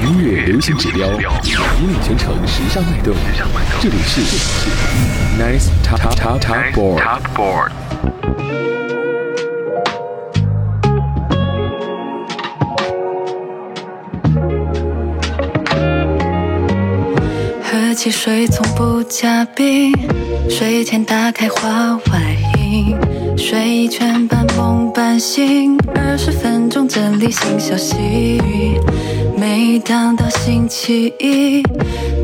音乐流行指标，引领全城时尚脉动。这里是 Nice Top Top Top Board。喝汽水从不加冰，睡前打开话外音，睡一圈半梦半醒，二十分钟整理新消息。每当到星期一，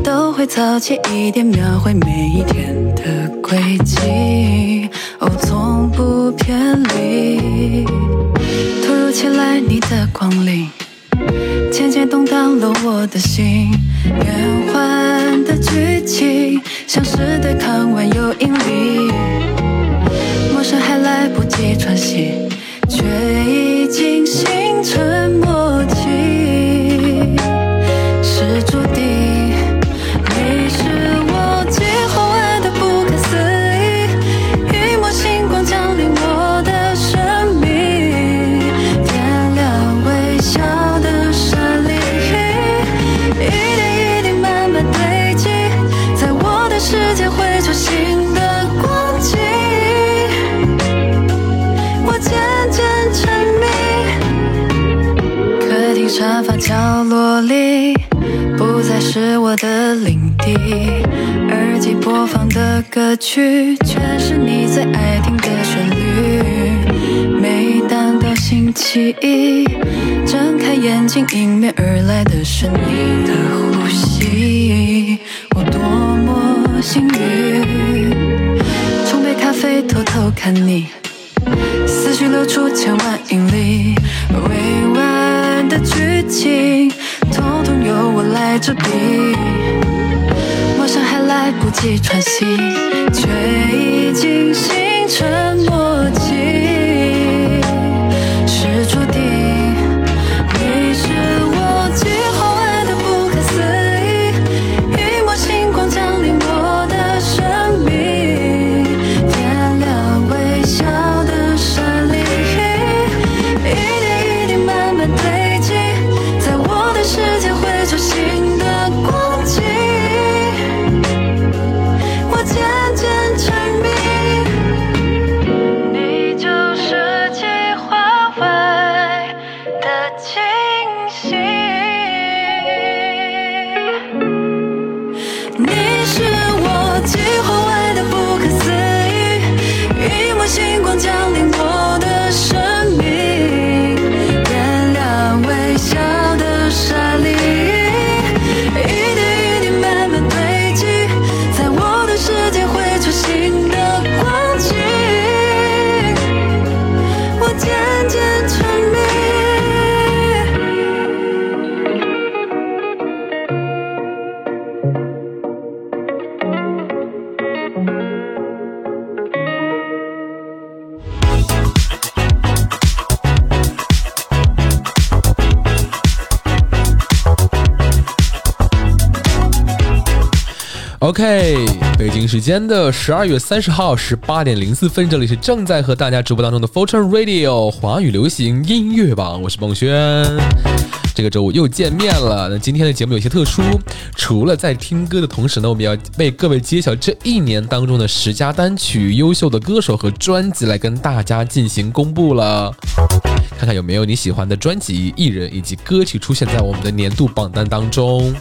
都会早起一点，描绘每一天的轨迹，哦，从不偏离。突如其来你的光临。渐渐动荡了我的心，变幻的剧情像是对抗万有引力，陌生还来不及喘息，却已经形歌曲，全是你最爱听的旋律。每当到星期一，睁开眼睛，迎面而来的是你的呼吸，我多么幸运。冲杯咖啡，偷偷看你。思绪流出千万英里，未完的剧情，统统由我来执笔。好像还来不及喘息，却已经形成默时间的十二月三十号十八点零四分，这里是正在和大家直播当中的 Fortune Radio 华语流行音乐榜，我是孟轩。这个周五又见面了。那今天的节目有些特殊，除了在听歌的同时呢，我们要为各位揭晓这一年当中的十佳单曲、优秀的歌手和专辑来跟大家进行公布了。看看有没有你喜欢的专辑、艺人以及歌曲出现在我们的年度榜单当中。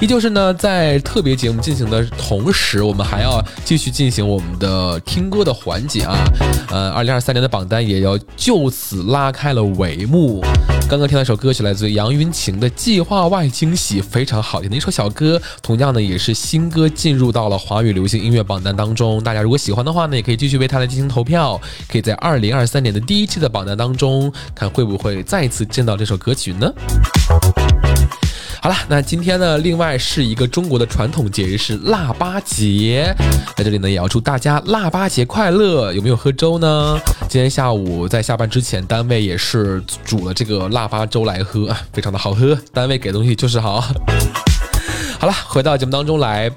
依旧是呢，在特别节目进行的同时，我们还要继续进行我们的听歌的环节啊。呃，二零二三年的榜单也要就此拉开了帷幕。刚刚听到一首歌曲，来自杨云晴的《计划外惊喜》，非常好听的一首小歌。同样呢，也是新歌进入到了华语流行音乐榜单当中。大家如果喜欢的话呢，也可以继续为它来进行投票。可以在二零二三年的第一期的榜单当中，看会不会再次见到这首歌曲呢？好了，那今天呢，另外是一个中国的传统节日是腊八节，在这里呢也要祝大家腊八节快乐。有没有喝粥呢？今天下午在下班之前，单位也是煮了这个腊八粥来喝，非常的好喝。单位给东西就是好。好了，回到节目当中来。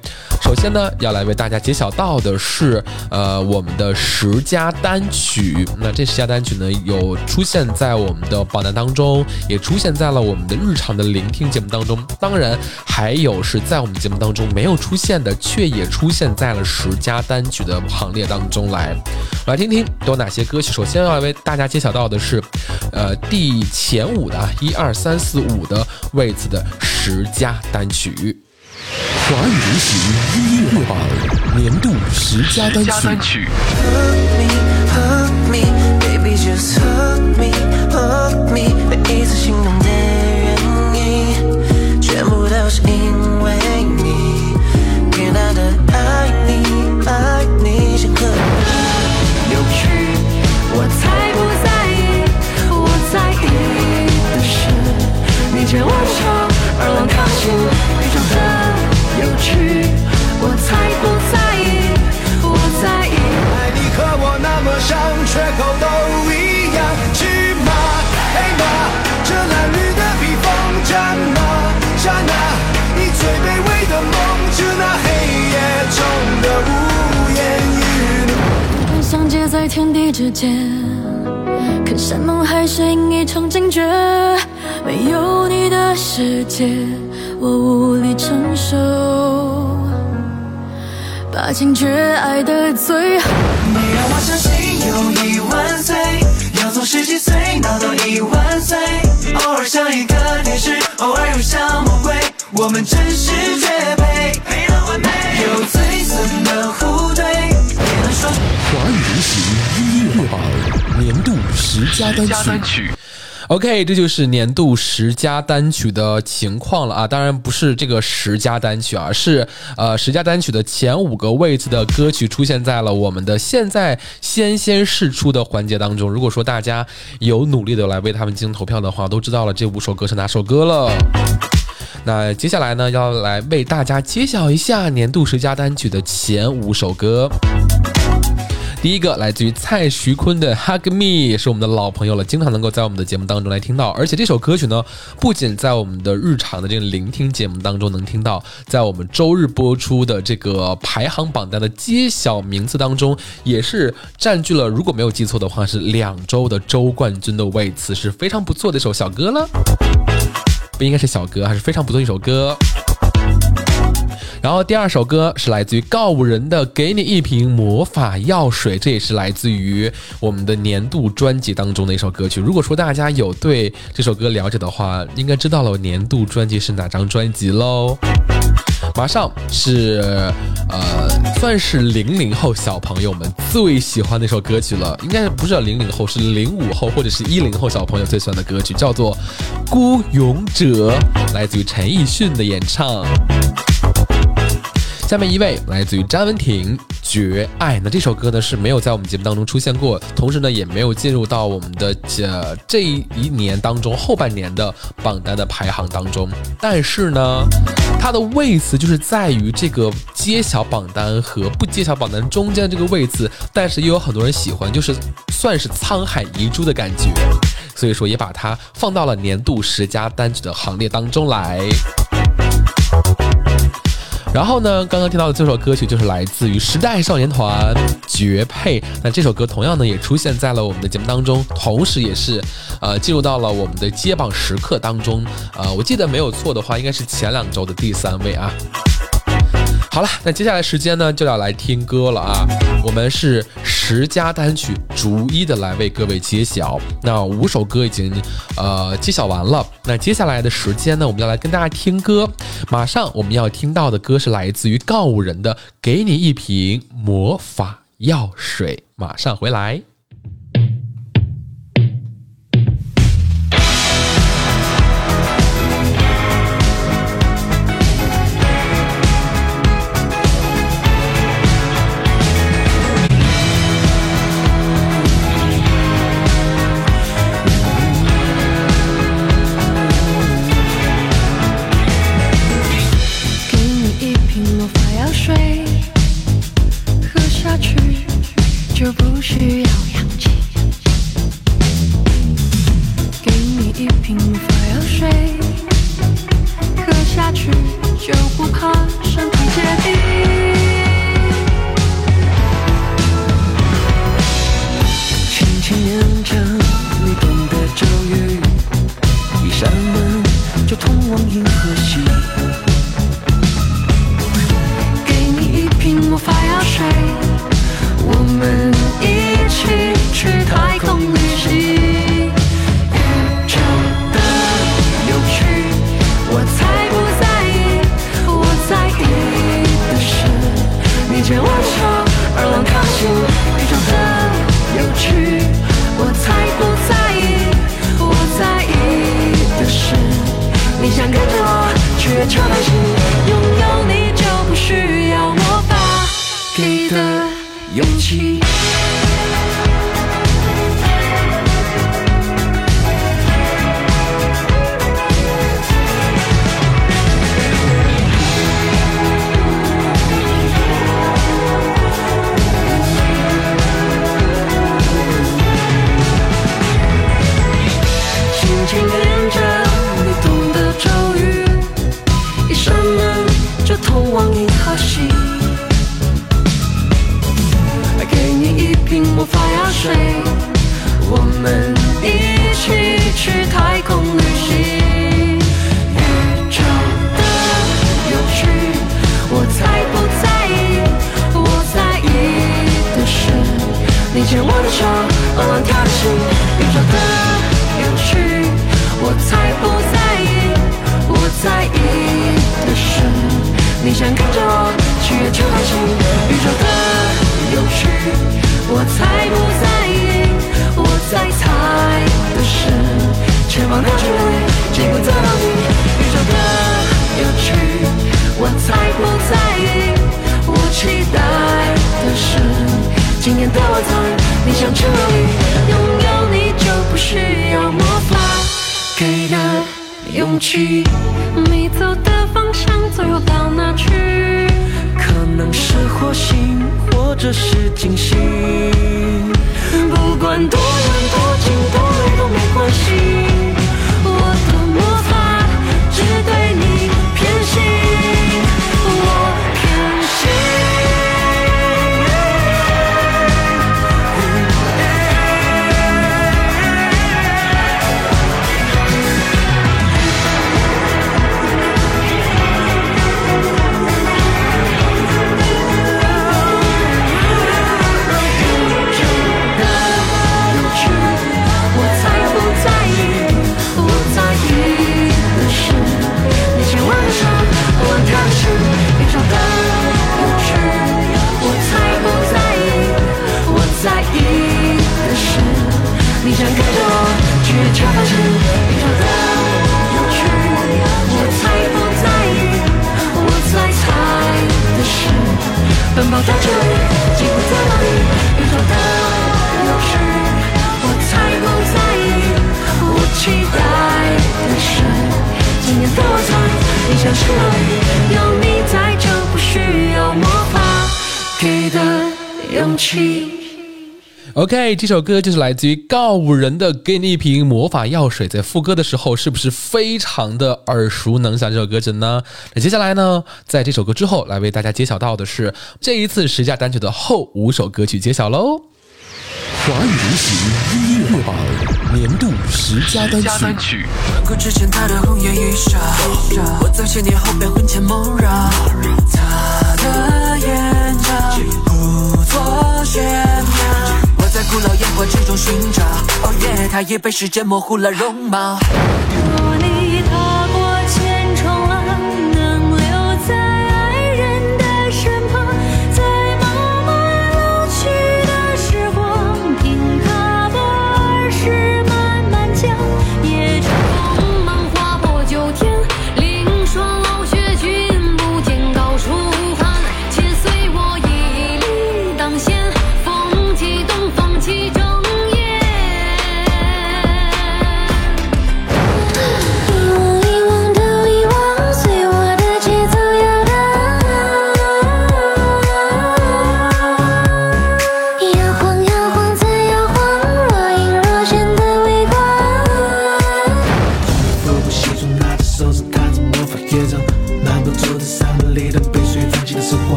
首先呢，要来为大家揭晓到的是，呃，我们的十佳单曲。那这十佳单曲呢，有出现在我们的榜单当中，也出现在了我们的日常的聆听节目当中。当然，还有是在我们节目当中没有出现的，却也出现在了十佳单曲的行列当中来。来听听都有哪些歌曲。首先要为大家揭晓到的是，呃，第前五的啊一二三四五的位置的十佳单曲。华语流行音乐榜年度十佳单曲。全部都是因之间，看山盟海誓应一场惊觉。没有你的世界，我无力承受。把情绝爱的最后。你让我相信有一万岁，要从十几岁闹到一万岁。偶尔像一个天使，偶尔又像魔鬼，我们真是绝，配十佳单曲。OK，这就是年度十佳单曲的情况了啊！当然不是这个十佳单曲啊，是呃十佳单曲的前五个位置的歌曲出现在了我们的现在先先试出的环节当中。如果说大家有努力的来为他们进行投票的话，都知道了这五首歌是哪首歌了。那接下来呢，要来为大家揭晓一下年度十佳单曲的前五首歌。第一个来自于蔡徐坤的《Hug Me》，是我们的老朋友了，经常能够在我们的节目当中来听到。而且这首歌曲呢，不仅在我们的日常的这个聆听节目当中能听到，在我们周日播出的这个排行榜单的揭晓名次当中，也是占据了，如果没有记错的话，是两周的周冠军的位次，是非常不错的一首小歌了。不应该是小歌，还是非常不错的一首歌。然后第二首歌是来自于告五人的《给你一瓶魔法药水》，这也是来自于我们的年度专辑当中的一首歌曲。如果说大家有对这首歌了解的话，应该知道了年度专辑是哪张专辑喽。马上是呃，算是零零后小朋友们最喜欢的一首歌曲了，应该不是零零后，是零五后或者是一零后小朋友最喜欢的歌曲，叫做《孤勇者》，来自于陈奕迅的演唱。下面一位来自于詹文婷《绝爱》，那这首歌呢是没有在我们节目当中出现过，同时呢也没有进入到我们的这这一年当中后半年的榜单的排行当中。但是呢，它的位次就是在于这个揭晓榜单和不揭晓榜单中间这个位次，但是又有很多人喜欢，就是算是沧海遗珠的感觉，所以说也把它放到了年度十佳单曲的行列当中来。然后呢，刚刚听到的这首歌曲就是来自于时代少年团《绝配》。那这首歌同样呢也出现在了我们的节目当中，同时也是呃进入到了我们的揭榜时刻当中。呃，我记得没有错的话，应该是前两周的第三位啊。好了，那接下来时间呢就要来听歌了啊！我们是十佳单曲逐一的来为各位揭晓。那五首歌已经呃揭晓完了，那接下来的时间呢，我们要来跟大家听歌。马上我们要听到的歌是来自于告五人的《给你一瓶魔法药水》，马上回来。OK，这首歌就是来自于告五人的《给你一瓶魔法药水》。在副歌的时候，是不是非常的耳熟能详？这首歌曲呢？那接下来呢，在这首歌之后，来为大家揭晓到的是这一次十佳单曲的后五首歌曲揭晓喽。华语流行音乐榜年度十佳单曲。之前他的红颜一，我年后魂牵梦绕。他的眼角作。在古老烟火之中寻找，月，它已被时间模糊了容貌。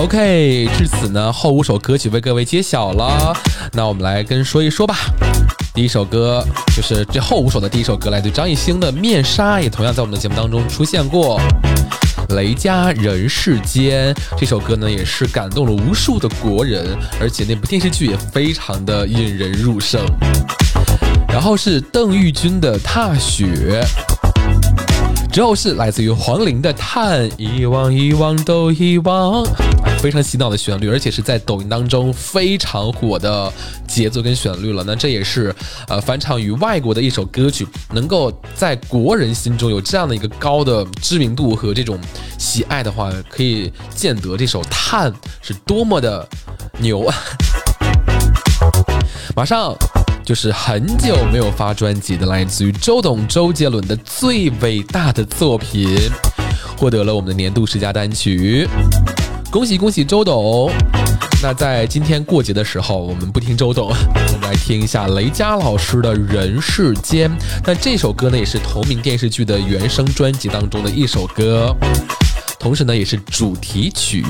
OK，至此呢，后五首歌曲为各位揭晓了。那我们来跟说一说吧。第一首歌就是这后五首的第一首歌，来自张艺兴的《面纱》，也同样在我们的节目当中出现过。雷佳《人世间》这首歌呢，也是感动了无数的国人，而且那部电视剧也非常的引人入胜。然后是邓玉军的《踏雪》。之后是来自于黄龄的《叹》，遗忘遗忘都遗忘，非常洗脑的旋律，而且是在抖音当中非常火的节奏跟旋律了。那这也是呃翻唱于外国的一首歌曲，能够在国人心中有这样的一个高的知名度和这种喜爱的话，可以见得这首《叹》是多么的牛。马上。就是很久没有发专辑的，来自于周董周杰伦的最伟大的作品，获得了我们的年度十佳单曲。恭喜恭喜周董！那在今天过节的时候，我们不听周董，我们来听一下雷佳老师的《人世间》。那这首歌呢，也是同名电视剧的原声专辑当中的一首歌。同时呢，也是主题曲。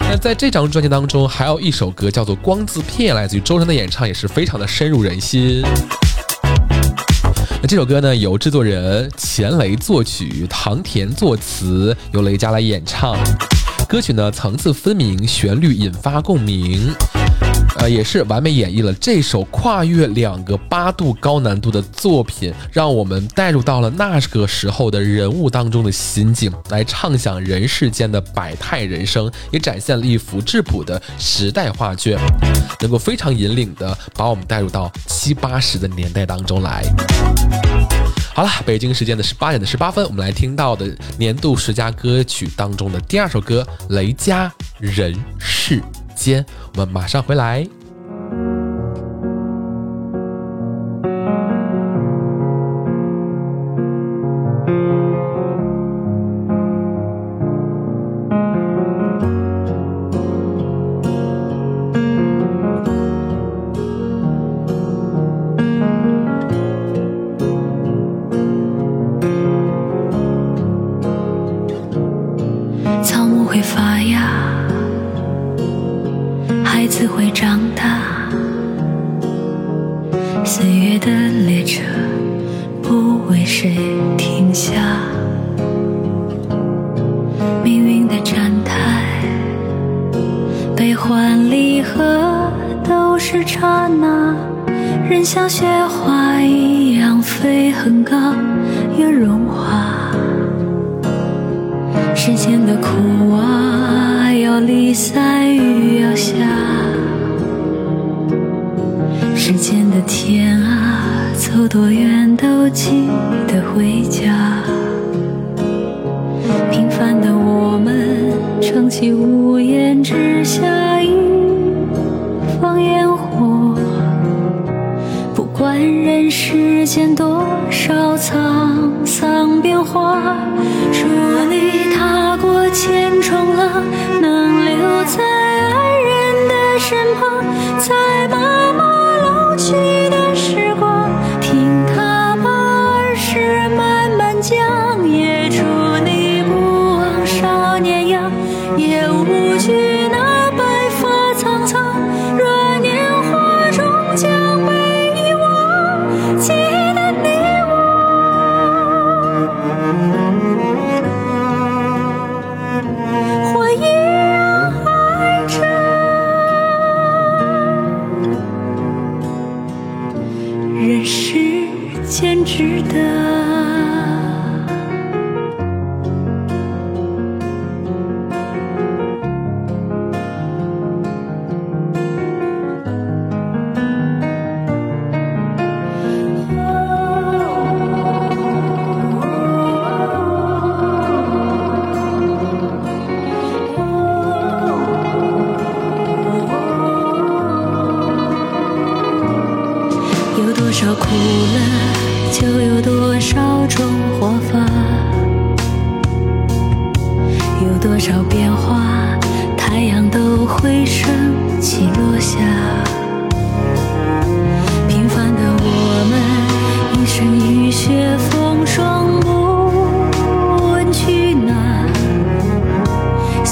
那在这张专辑当中，还有一首歌叫做《光字片》，来自于周深的演唱，也是非常的深入人心。那这首歌呢，由制作人钱雷作曲，唐田作词，由雷佳来演唱。歌曲呢，层次分明，旋律引发共鸣。也是完美演绎了这首跨越两个八度高难度的作品，让我们带入到了那个时候的人物当中的心境，来畅想人世间的百态人生，也展现了一幅质朴的时代画卷，能够非常引领的把我们带入到七八十的年代当中来。好了，北京时间的十八点的十八分，我们来听到的年度十佳歌曲当中的第二首歌，雷佳《人世间》，我们马上回来。都记得回家。平凡的我们，撑起屋檐之下一方烟火。不管人世间多少沧桑变化，祝你踏过千重浪，能留在爱人的身旁，在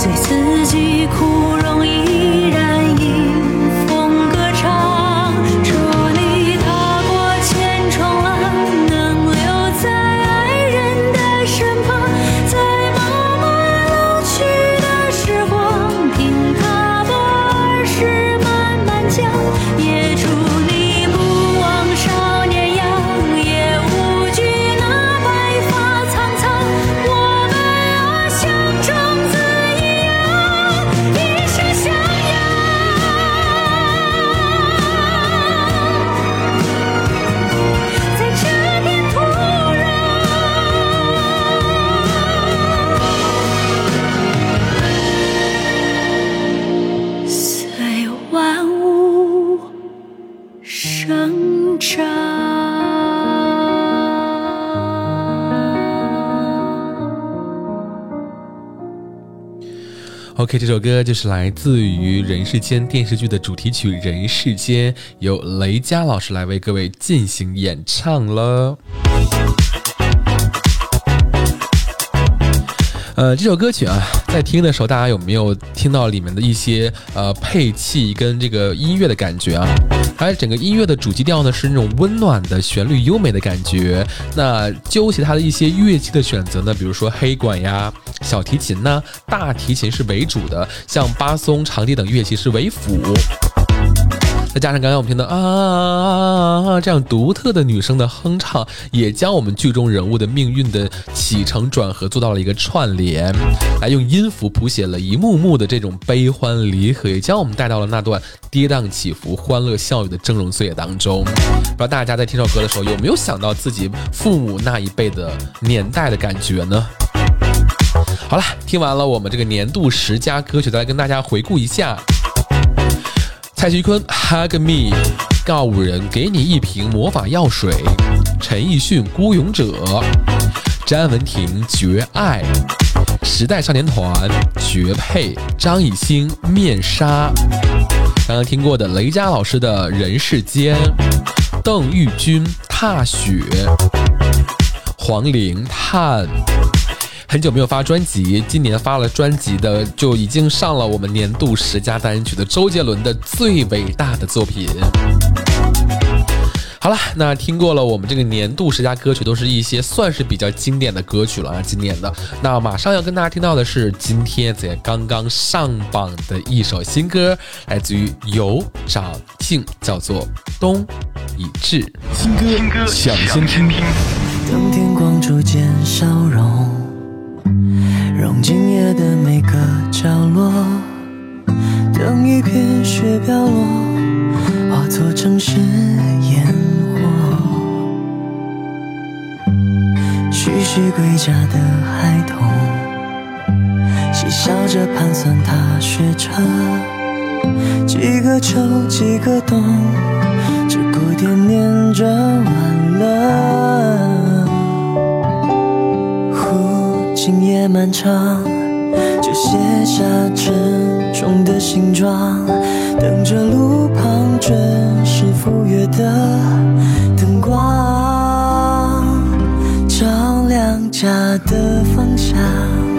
对自己哭。OK，这首歌就是来自于《人世间》电视剧的主题曲《人世间》，由雷佳老师来为各位进行演唱了。呃，这首歌曲啊，在听的时候，大家有没有听到里面的一些呃配器跟这个音乐的感觉啊？还有整个音乐的主基调呢是那种温暖的旋律、优美的感觉。那究其它的一些乐器的选择呢，比如说黑管呀、小提琴呐、大提琴是为主的，像巴松、长笛等乐器是为辅。再加上刚刚我们听到啊啊啊啊这样独特的女声的哼唱，也将我们剧中人物的命运的起承转合做到了一个串联，来用音符谱写了一幕幕的这种悲欢离合，也将我们带到了那段跌宕起伏、欢乐笑语的峥嵘岁月当中。不知道大家在听这首歌的时候，有没有想到自己父母那一辈的年代的感觉呢？好了，听完了我们这个年度十佳歌曲，再来跟大家回顾一下。蔡徐坤《Hug Me》，告五人给你一瓶魔法药水，陈奕迅《孤勇者》，詹雯婷《绝爱》，时代少年团《绝配》，张艺兴《面纱》，刚刚听过的雷佳老师的《人世间》，邓玉君《踏雪》，黄龄《叹》。很久没有发专辑，今年发了专辑的就已经上了我们年度十佳单曲的周杰伦的最伟大的作品。好了，那听过了我们这个年度十佳歌曲，都是一些算是比较经典的歌曲了啊，今年的。那马上要跟大家听到的是今天在刚刚上榜的一首新歌，来自于有长靖，叫做《冬已至》。新歌抢先听。当天光逐渐消融，融进夜的每个角落。等一片雪飘落，化作城市烟火。徐徐归家的孩童，嬉笑着盘算踏雪车。几个秋，几个冬，只顾惦念着晚乐。今夜漫长，就卸下沉重的行装，等着路旁准时赴约的灯光，照亮家的方向。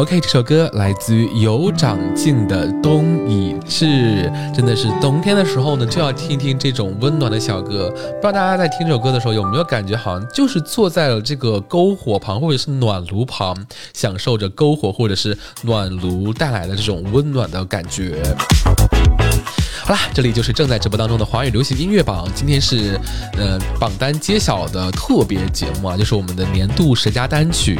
OK，这首歌来自于有长进的冬已至，真的是冬天的时候呢，就要听听这种温暖的小歌。不知道大家在听这首歌的时候有没有感觉，好像就是坐在了这个篝火旁或者是暖炉旁，享受着篝火或者是暖炉带来的这种温暖的感觉。好啦，这里就是正在直播当中的华语流行音乐榜。今天是呃榜单揭晓的特别节目啊，就是我们的年度十佳单曲，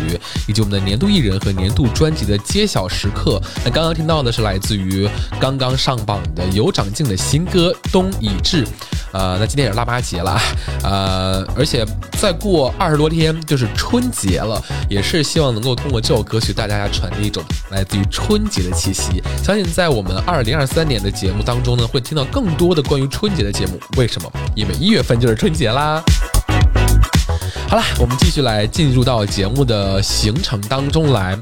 以及我们的年度艺人和年度专辑的揭晓时刻。那刚刚听到的是来自于刚刚上榜的有长进的新歌《冬已至》。呃，那今天也是腊八节了，呃，而且再过二十多天就是春节了，也是希望能够通过这首歌曲，带大家传递一种来自于春节的气息。相信在我们二零二三年的节目当中呢，会听到更多的关于春节的节目。为什么？因为一月份就是春节啦。好了，我们继续来进入到节目的行程当中来。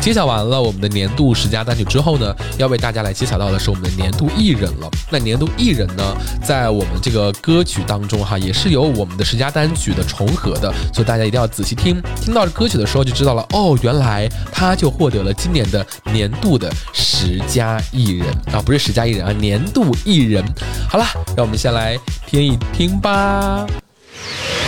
揭晓完了我们的年度十佳单曲之后呢，要为大家来揭晓到的是我们的年度艺人了。那年度艺人呢，在我们这个歌曲当中哈，也是有我们的十佳单曲的重合的，所以大家一定要仔细听。听到这歌曲的时候就知道了，哦，原来他就获得了今年的年度的十佳艺人啊，不是十佳艺人啊，年度艺人。好了，让我们先来听一听吧。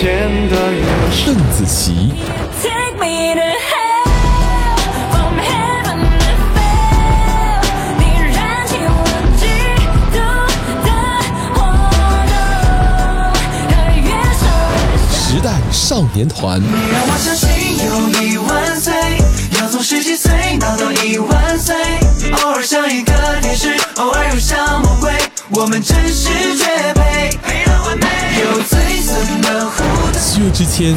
显得越是邓紫棋，Take me to hell, from heaven to hell，你燃起我嫉妒的火种，和月上时代少年团，你让我相信有一万岁，要从十几岁闹到一万岁，偶尔像一个天使，偶尔又像魔鬼，我们真是绝配，配得完美，有最深的互动。薛之谦，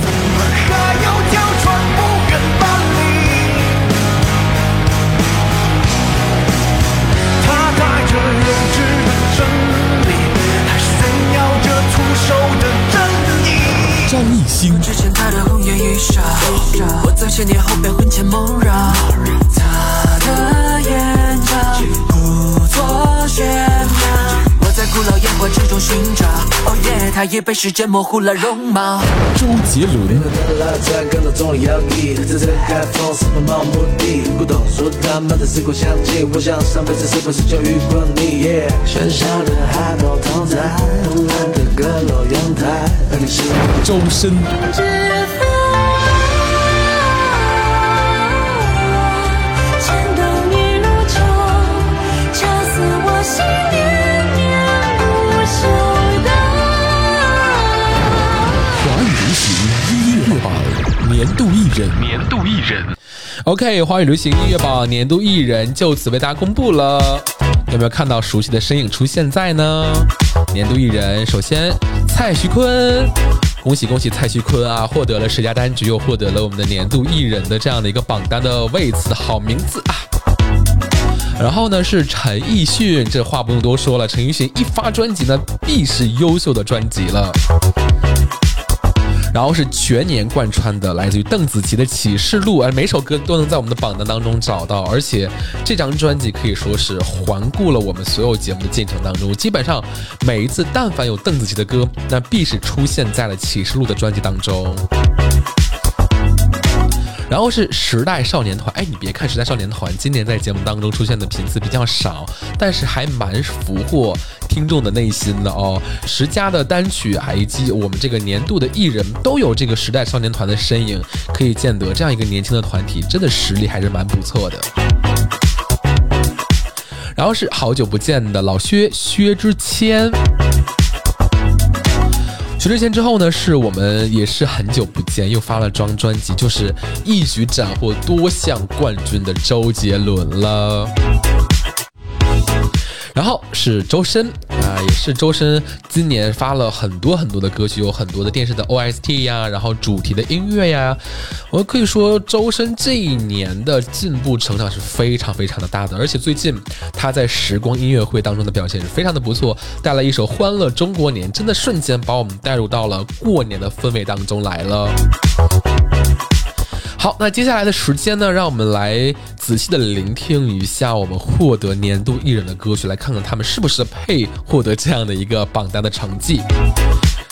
张艺兴，之前他的红颜一笑，我在千年后被魂牵梦绕。他的眼角故作炫耀，我在古老烟火之中寻找。哦耶，他也被时间模糊了容貌。周杰伦，在感年度艺人，年度艺人，OK，华语流行音乐榜年度艺人就此为大家公布了，有没有看到熟悉的身影出现在呢？年度艺人，首先蔡徐坤，恭喜恭喜蔡徐坤啊，获得了十佳单曲，又获得了我们的年度艺人的这样的一个榜单的位次，好名字啊！然后呢是陈奕迅，这话不用多说了，陈奕迅一发专辑呢，必是优秀的专辑了。然后是全年贯穿的，来自于邓紫棋的《启示录》，而每首歌都能在我们的榜单当中找到，而且这张专辑可以说是环顾了我们所有节目的进程当中，基本上每一次但凡有邓紫棋的歌，那必是出现在了《启示录》的专辑当中。然后是时代少年团，哎，你别看时代少年团今年在节目当中出现的频次比较少，但是还蛮俘获听众的内心的哦。十佳的单曲，还以及我们这个年度的艺人都有这个时代少年团的身影，可以见得这样一个年轻的团体真的实力还是蛮不错的。然后是好久不见的老薛薛之谦。薛之谦之后呢，是我们也是很久不见，又发了张专辑，就是一举斩获多项冠军的周杰伦了。然后是周深啊，也是周深今年发了很多很多的歌曲，有很多的电视的 OST 呀，然后主题的音乐呀。我可以说，周深这一年的进步成长是非常非常的大的，而且最近他在时光音乐会当中的表现是非常的不错，带来一首《欢乐中国年》，真的瞬间把我们带入到了过年的氛围当中来了。好，那接下来的时间呢，让我们来仔细的聆听一下我们获得年度艺人的歌曲，来看看他们是不是配获得这样的一个榜单的成绩。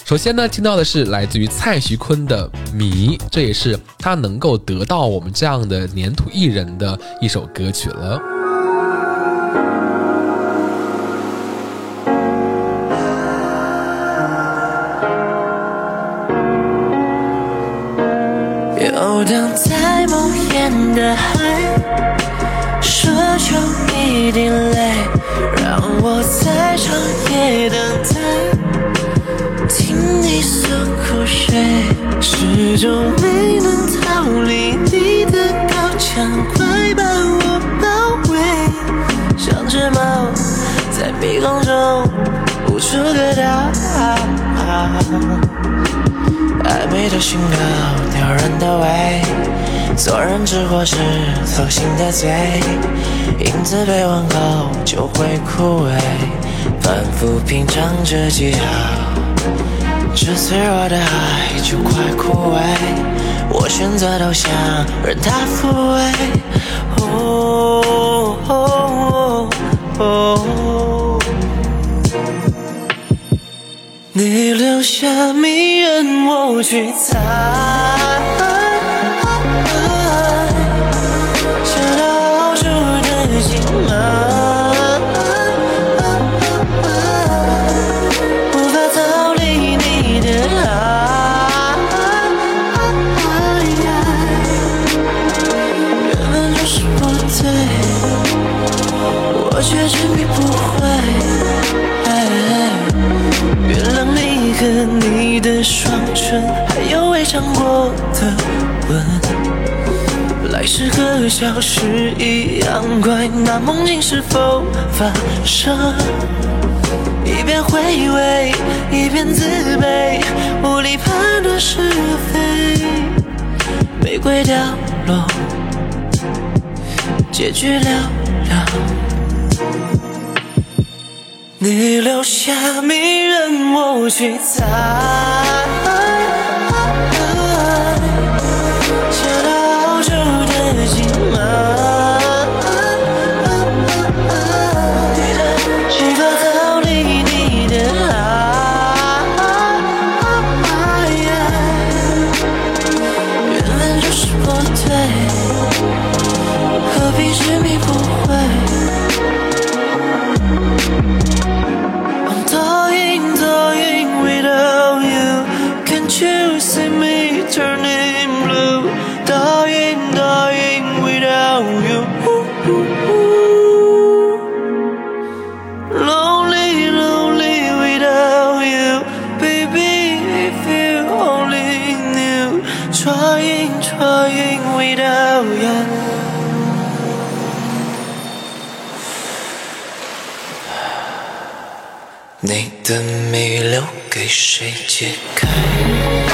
首先呢，听到的是来自于蔡徐坤的《迷》，这也是他能够得到我们这样的年度艺人的一首歌曲了。荡在梦魇的海，奢求一滴泪，让我在长夜等待，听你诉苦水，始终没能逃离你的高墙，快把我包围，像只猫在迷宫中无处可逃。暧昧的讯号，撩人的味，做人只活是错心的罪，影子被问候就会枯萎，反复品尝着记号，这脆弱的爱就快枯萎，我选择投降，任它抚慰。哦哦哦哦你留下迷任，我去猜。想到处的心门，你的双唇，还有未尝过的吻，来时和消失一样快。那梦境是否发生？一边回味，一边自卑，无力判断是非。玫瑰掉落，结局寥寥。你留下迷人，我去猜。给谁解开？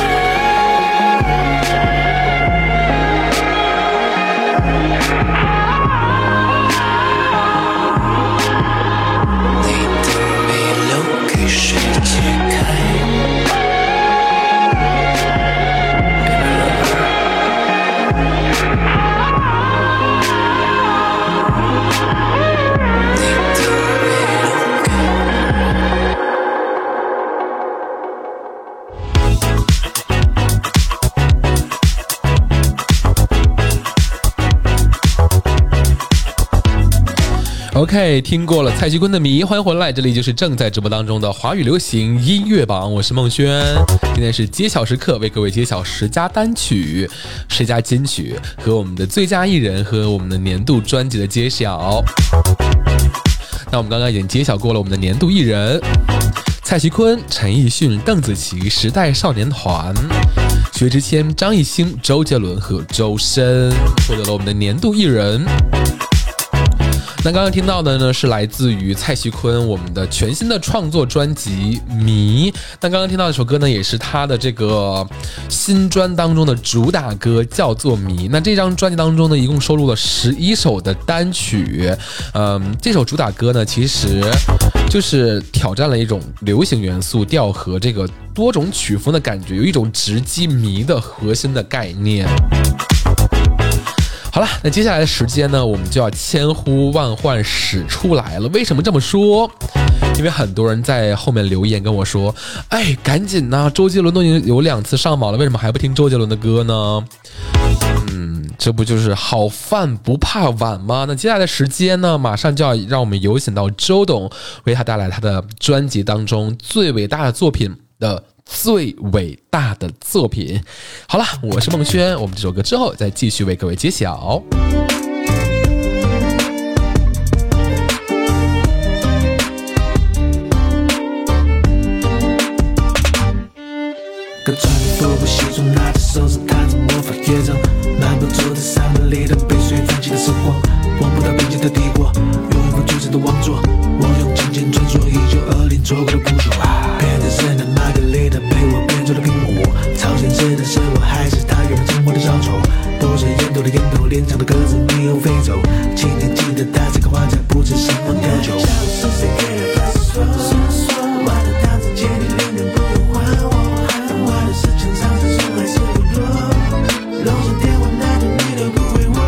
嘿听过了蔡徐坤的《迷》，欢迎回来，这里就是正在直播当中的华语流行音乐榜，我是孟轩。今天是揭晓时刻，为各位揭晓十佳单曲、十佳金曲和我们的最佳艺人和我们的年度专辑的揭晓。那我们刚刚已经揭晓过了我们的年度艺人，蔡徐坤、陈奕迅、邓紫棋、时代少年团、薛之谦、张艺兴、周杰伦和周深获得了我们的年度艺人。那刚刚听到的呢，是来自于蔡徐坤我们的全新的创作专辑《迷》。那刚刚听到这首歌呢，也是他的这个新专当中的主打歌，叫做《迷》。那这张专辑当中呢，一共收录了十一首的单曲。嗯，这首主打歌呢，其实就是挑战了一种流行元素调和这个多种曲风的感觉，有一种直击迷的核心的概念。好了，那接下来的时间呢，我们就要千呼万唤始出来了。为什么这么说？因为很多人在后面留言跟我说：“哎，赶紧呐、周杰伦都已经有两次上榜了，为什么还不听周杰伦的歌呢？”嗯，这不就是好饭不怕晚吗？那接下来的时间呢，马上就要让我们有请到周董为他带来他的专辑当中最伟大的作品的最伟大的作品。好了，我是孟轩，我们这首歌之后再继续为各位揭晓。个穿着复古西装，拿着手指弹着魔法乐章，漫步走在山门里的被水泛起的时光，望不到边界的帝国，用一副铸成的王座，天，上的鸽子没有飞走，今天记得他这个花在不知什么要求。是谁给的白说说我的档次借你零点不用还我，但我的事情常常说还是不多，楼上电话那头你都不回我。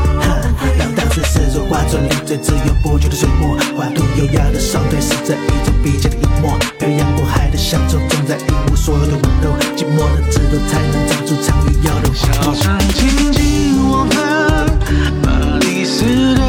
让当时是说话转离最自由不羁的水墨，画图优雅的双腿是这一种笔尖的隐没，漂洋过海的乡愁总在一无所有的温柔，寂寞的指头才能长出长与腰的小城静静我们巴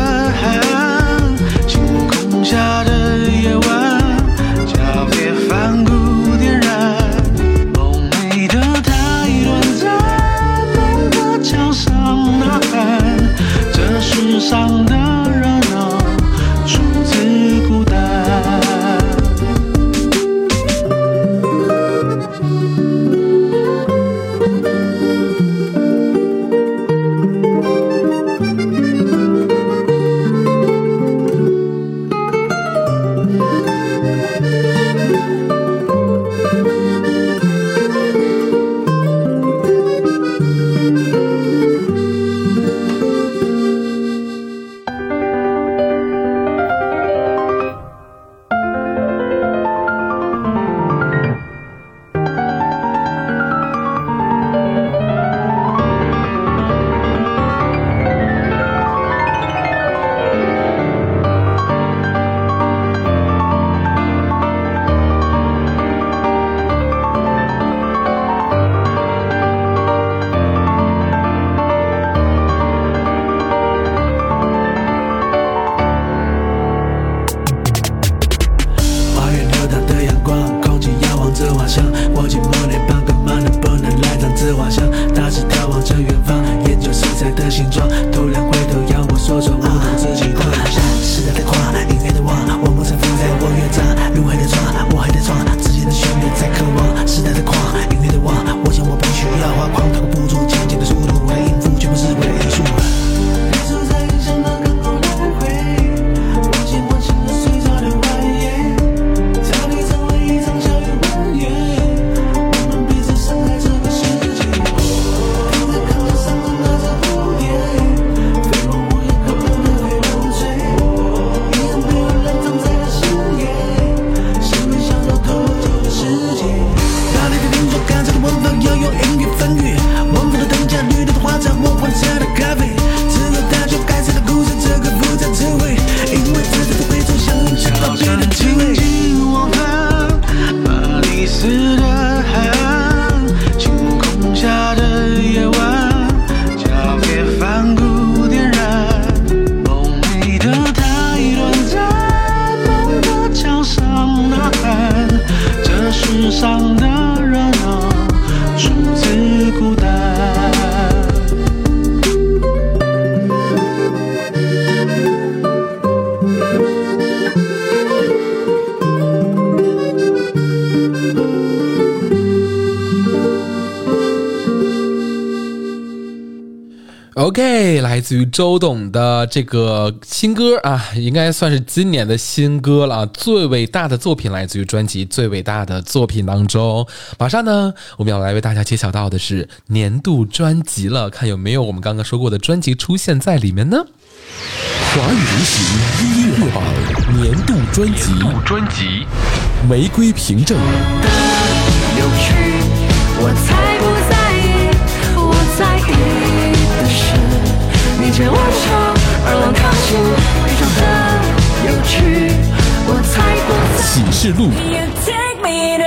黎市来自于周董的这个新歌啊，应该算是今年的新歌了啊。最伟大的作品来自于专辑《最伟大的作品》当中。马上呢，我们要来为大家揭晓到的是年度专辑了，看有没有我们刚刚说过的专辑出现在里面呢？华语流行音乐榜年度专辑，专辑玫瑰凭证。有趣，我才你牵我手，而浪靠近，非常的有趣，我才不在意。启示录 You take me to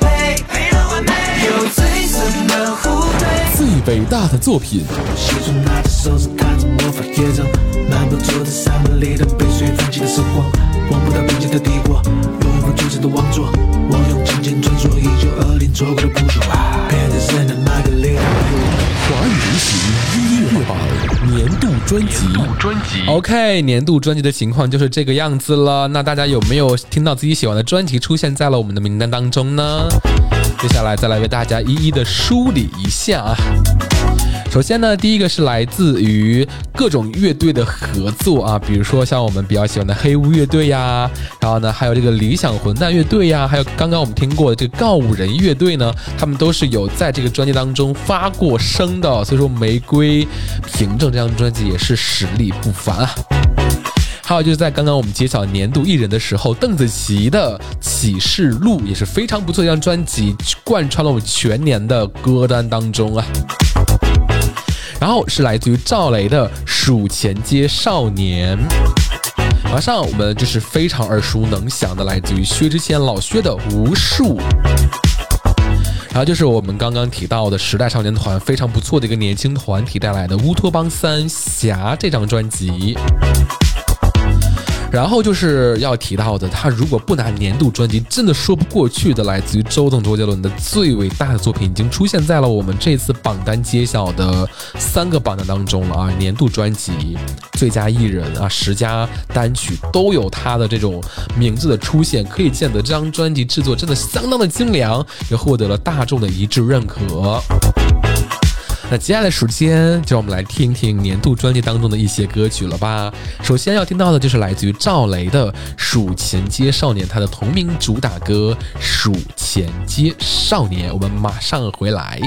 最伟大的作品，西装拿着手指看着魔法乐章，漫步坐在山门里的被水泛起的时光，望不到边界的帝国，永远不阻止的王座。我用金钱穿梭一九二零错过的不朽，变成神的那个灵魂。华语流行音乐榜年度专辑，OK，年度专辑的情况就是这个样子了。那大家有没有听到自己喜欢的专辑出现在了我们的名单当中呢？接下来再来为大家一一的梳理一下啊。首先呢，第一个是来自于各种乐队的合作啊，比如说像我们比较喜欢的黑屋乐队呀，然后呢还有这个理想混蛋乐队呀，还有刚刚我们听过的这个告五人乐队呢，他们都是有在这个专辑当中发过声的，所以说《玫瑰凭证》这张专辑也是实力不凡啊。还有就是在刚刚我们揭晓年度艺人的时候，邓紫棋的《启示录》也是非常不错一张专辑，贯穿了我们全年的歌单当中啊。然后是来自于赵雷的《数钱街少年》。马上我们就是非常耳熟能详的，来自于薛之谦老薛的《无数》。然后就是我们刚刚提到的时代少年团，非常不错的一个年轻团体带来的《乌托邦三侠》这张专辑。然后就是要提到的，他如果不拿年度专辑，真的说不过去的。来自于周董周杰伦的最伟大的作品，已经出现在了我们这次榜单揭晓的三个榜单当中了啊！年度专辑、最佳艺人啊、十佳单曲都有他的这种名字的出现，可以见得这张专辑制作真的相当的精良，也获得了大众的一致认可。那接下来时间就让我们来听听年度专辑当中的一些歌曲了吧。首先要听到的就是来自于赵雷的《数钱街少年》，他的同名主打歌《数钱街少年》。我们马上回来。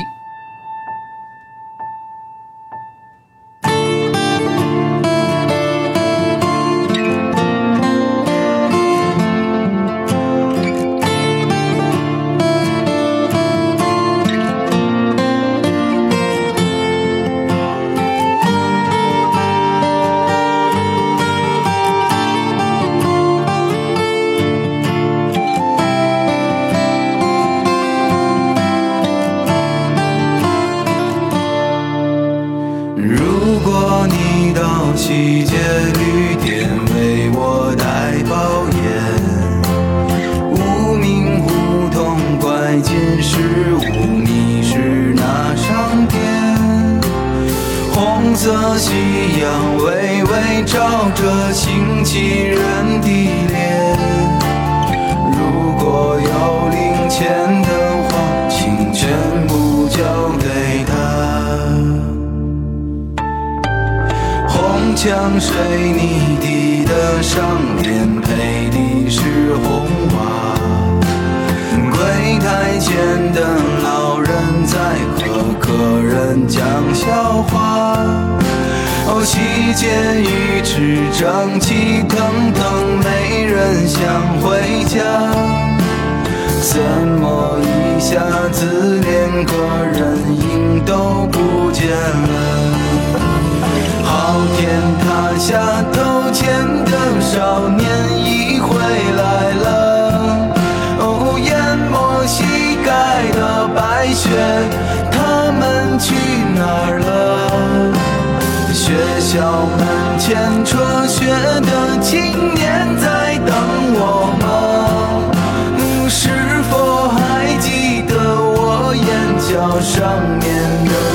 期间鱼池蒸气腾腾，没人想回家。怎么一下子连个人影都不见了？好天塌下偷钱的少年已回来了，哦，淹没膝盖的白雪，他们去哪儿了？学校门前辍学的青年在等我吗？是否还记得我眼角上面的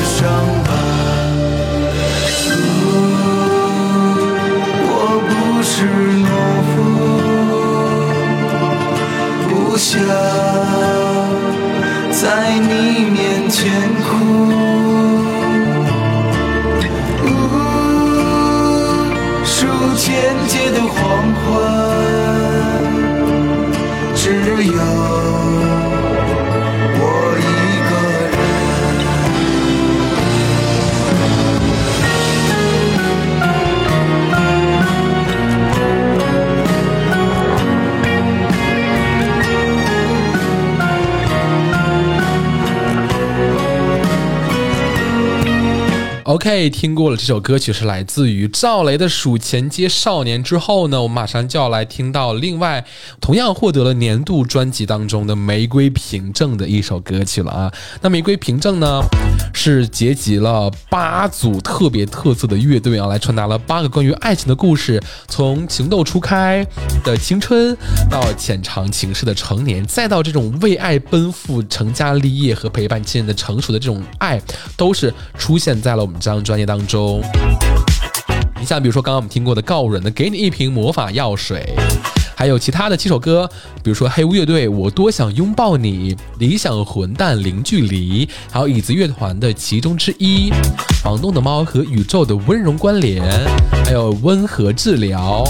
OK，听过了这首歌曲是来自于赵雷的《数钱街少年》之后呢，我们马上就要来听到另外同样获得了年度专辑当中的《玫瑰凭证》的一首歌曲了啊。那《玫瑰凭证》呢，是结集了八组特别特色的乐队啊，来传达了八个关于爱情的故事，从情窦初开的青春，到浅尝情事的成年，再到这种为爱奔赴、成家立业和陪伴亲人的成熟的这种爱，都是出现在了我们张专辑当中。你像比如说刚刚我们听过的告人的《给你一瓶魔法药水》，还有其他的几首歌，比如说黑屋乐队《我多想拥抱你》，理想混蛋零距离，还有椅子乐团的其中之一，房东的猫和宇宙的温柔关联，还有温和治疗，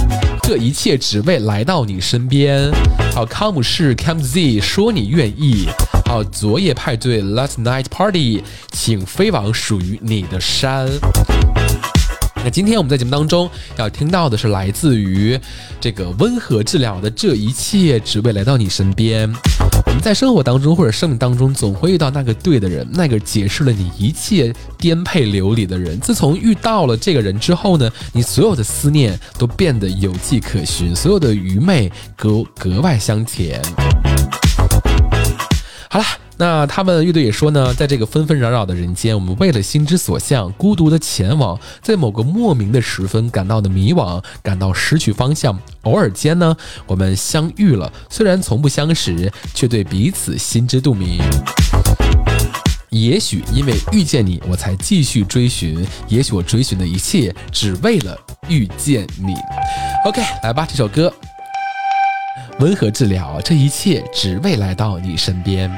这一切只为来到你身边，还有康姆士 Cam Z 说你愿意。还有昨夜派对 Last Night Party，请飞往属于你的山。那今天我们在节目当中要听到的是来自于这个温和治疗的这一切，只为来到你身边。我们在生活当中或者生命当中，总会遇到那个对的人，那个解释了你一切颠沛流离的人。自从遇到了这个人之后呢，你所有的思念都变得有迹可循，所有的愚昧格格外香甜。好了，那他们乐队也说呢，在这个纷纷扰扰的人间，我们为了心之所向，孤独的前往，在某个莫名的时分感到的迷惘，感到失去方向。偶尔间呢，我们相遇了，虽然从不相识，却对彼此心知肚明。也许因为遇见你，我才继续追寻；也许我追寻的一切，只为了遇见你。OK，来吧，这首歌。温和治疗，这一切只为来到你身边。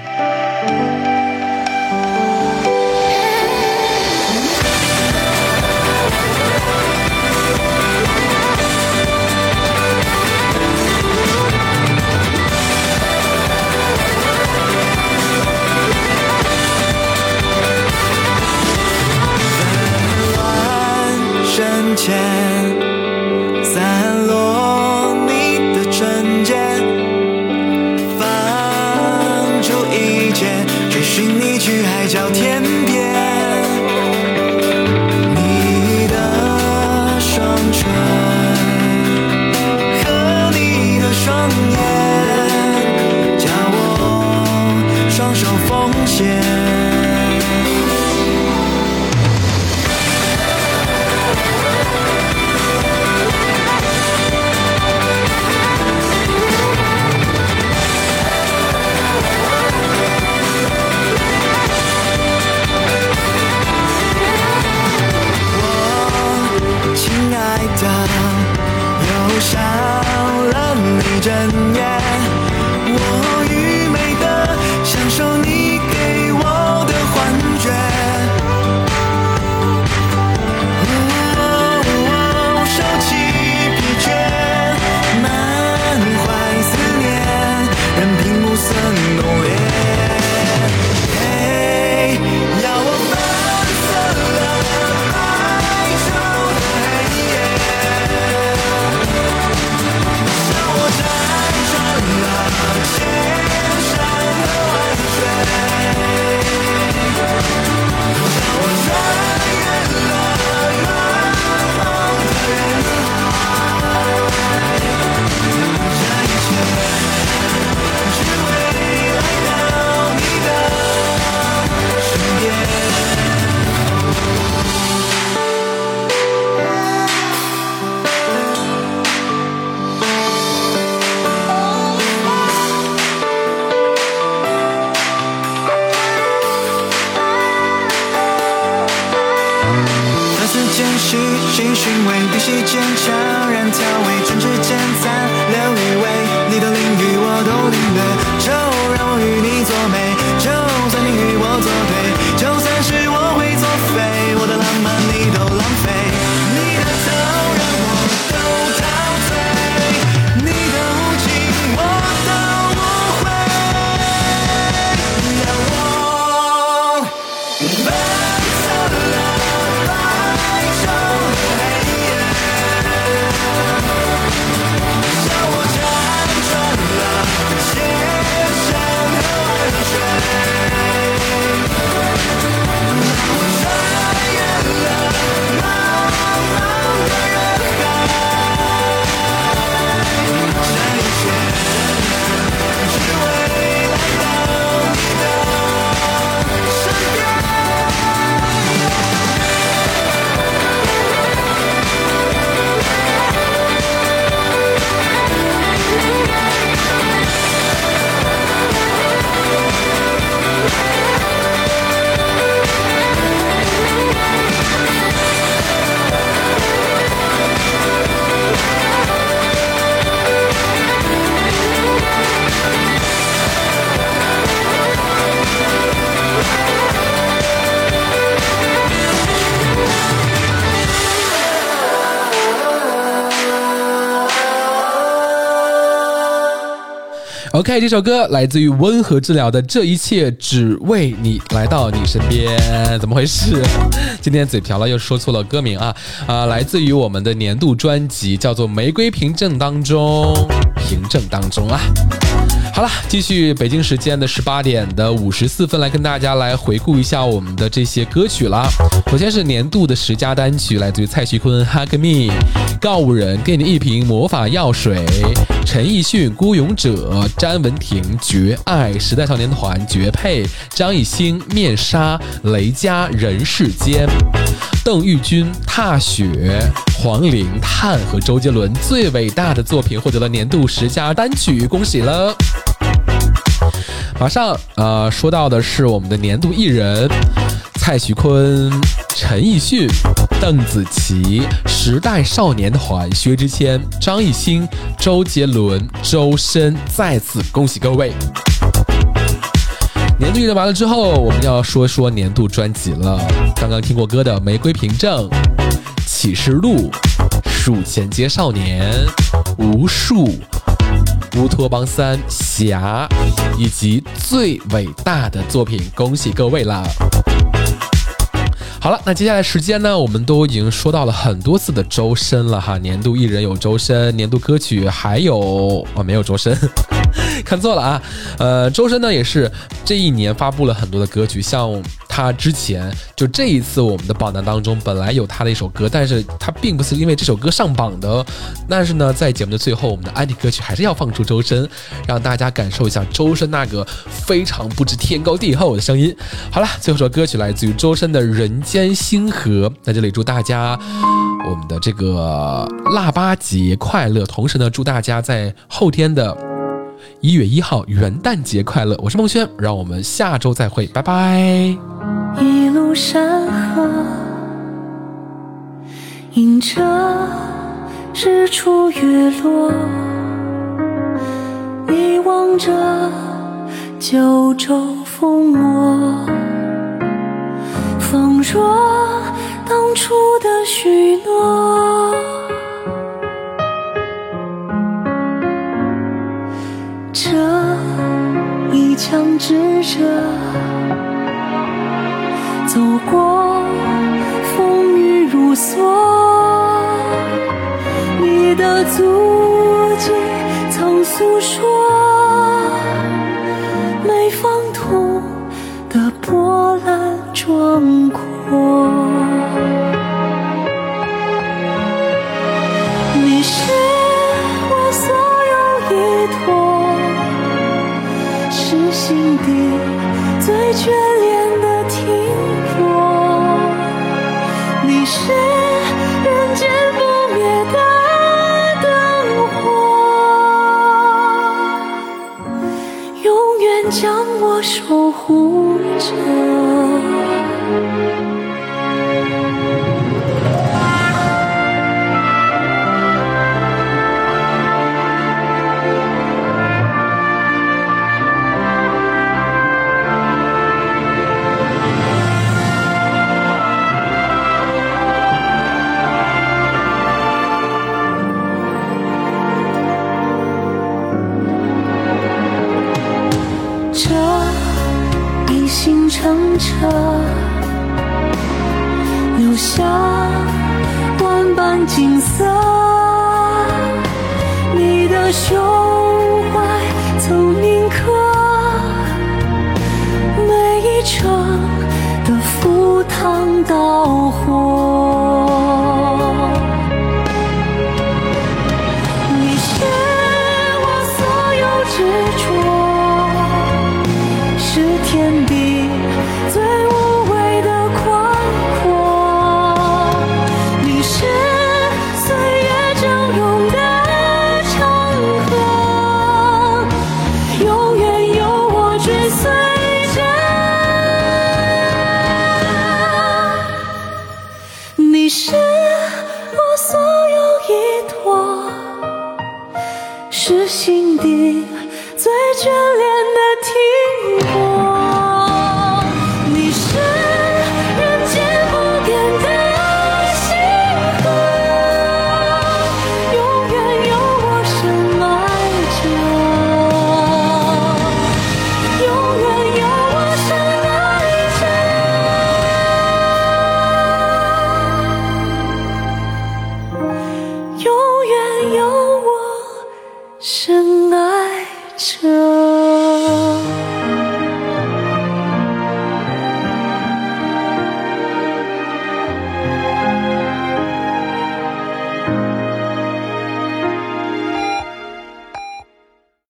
OK，这首歌来自于温和治疗的《这一切只为你来到你身边》，怎么回事？今天嘴瓢了，又说错了歌名啊啊、来自于我们的年度专辑，叫做《玫瑰凭证》当中，凭证当中啊。好了，继续北京时间的十八点的五十四分，来跟大家来回顾一下我们的这些歌曲啦。首先是年度的十佳单曲，来自于蔡徐坤《Hug Me》，告五人给你一瓶魔法药水，陈奕迅《孤勇者》，詹雯婷《绝爱》，时代少年团《绝配》，张艺兴《面纱》，雷佳《人世间》。邓玉君、踏雪、黄龄、叹和周杰伦最伟大的作品获得了年度十佳单曲，恭喜了！马上呃说到的是我们的年度艺人蔡徐坤、陈奕迅、邓紫棋、时代少年团、薛之谦、张艺兴、周杰伦、周深，再次恭喜各位！年度预热完了之后，我们要说说年度专辑了。刚刚听过歌的《玫瑰凭证》、《启示录》、《数钱街少年》、《无数》、乌托邦三、侠，以及最伟大的作品，恭喜各位了！好了，那接下来时间呢，我们都已经说到了很多次的周深了哈。年度艺人有周深，年度歌曲还有啊，没有周深，看错了啊。呃，周深呢也是这一年发布了很多的歌曲，像他之前就这一次我们的榜单当中本来有他的一首歌，但是他并不是因为这首歌上榜的。但是呢，在节目的最后，我们的安利歌曲还是要放出周深，让大家感受一下周深那个非常不知天高地厚的声音。好了，最后一首歌曲来自于周深的《人间星河》，在这里祝大家我们的这个腊八节快乐，同时呢，祝大家在后天的一月一号元旦节快乐。我是孟轩，让我们下周再会，拜拜。一路山河，迎着日出月落，你望着九州烽火，仿若当初的许诺。强执着。走过风雨如梭，你的足迹曾诉说没放痛的波澜壮阔。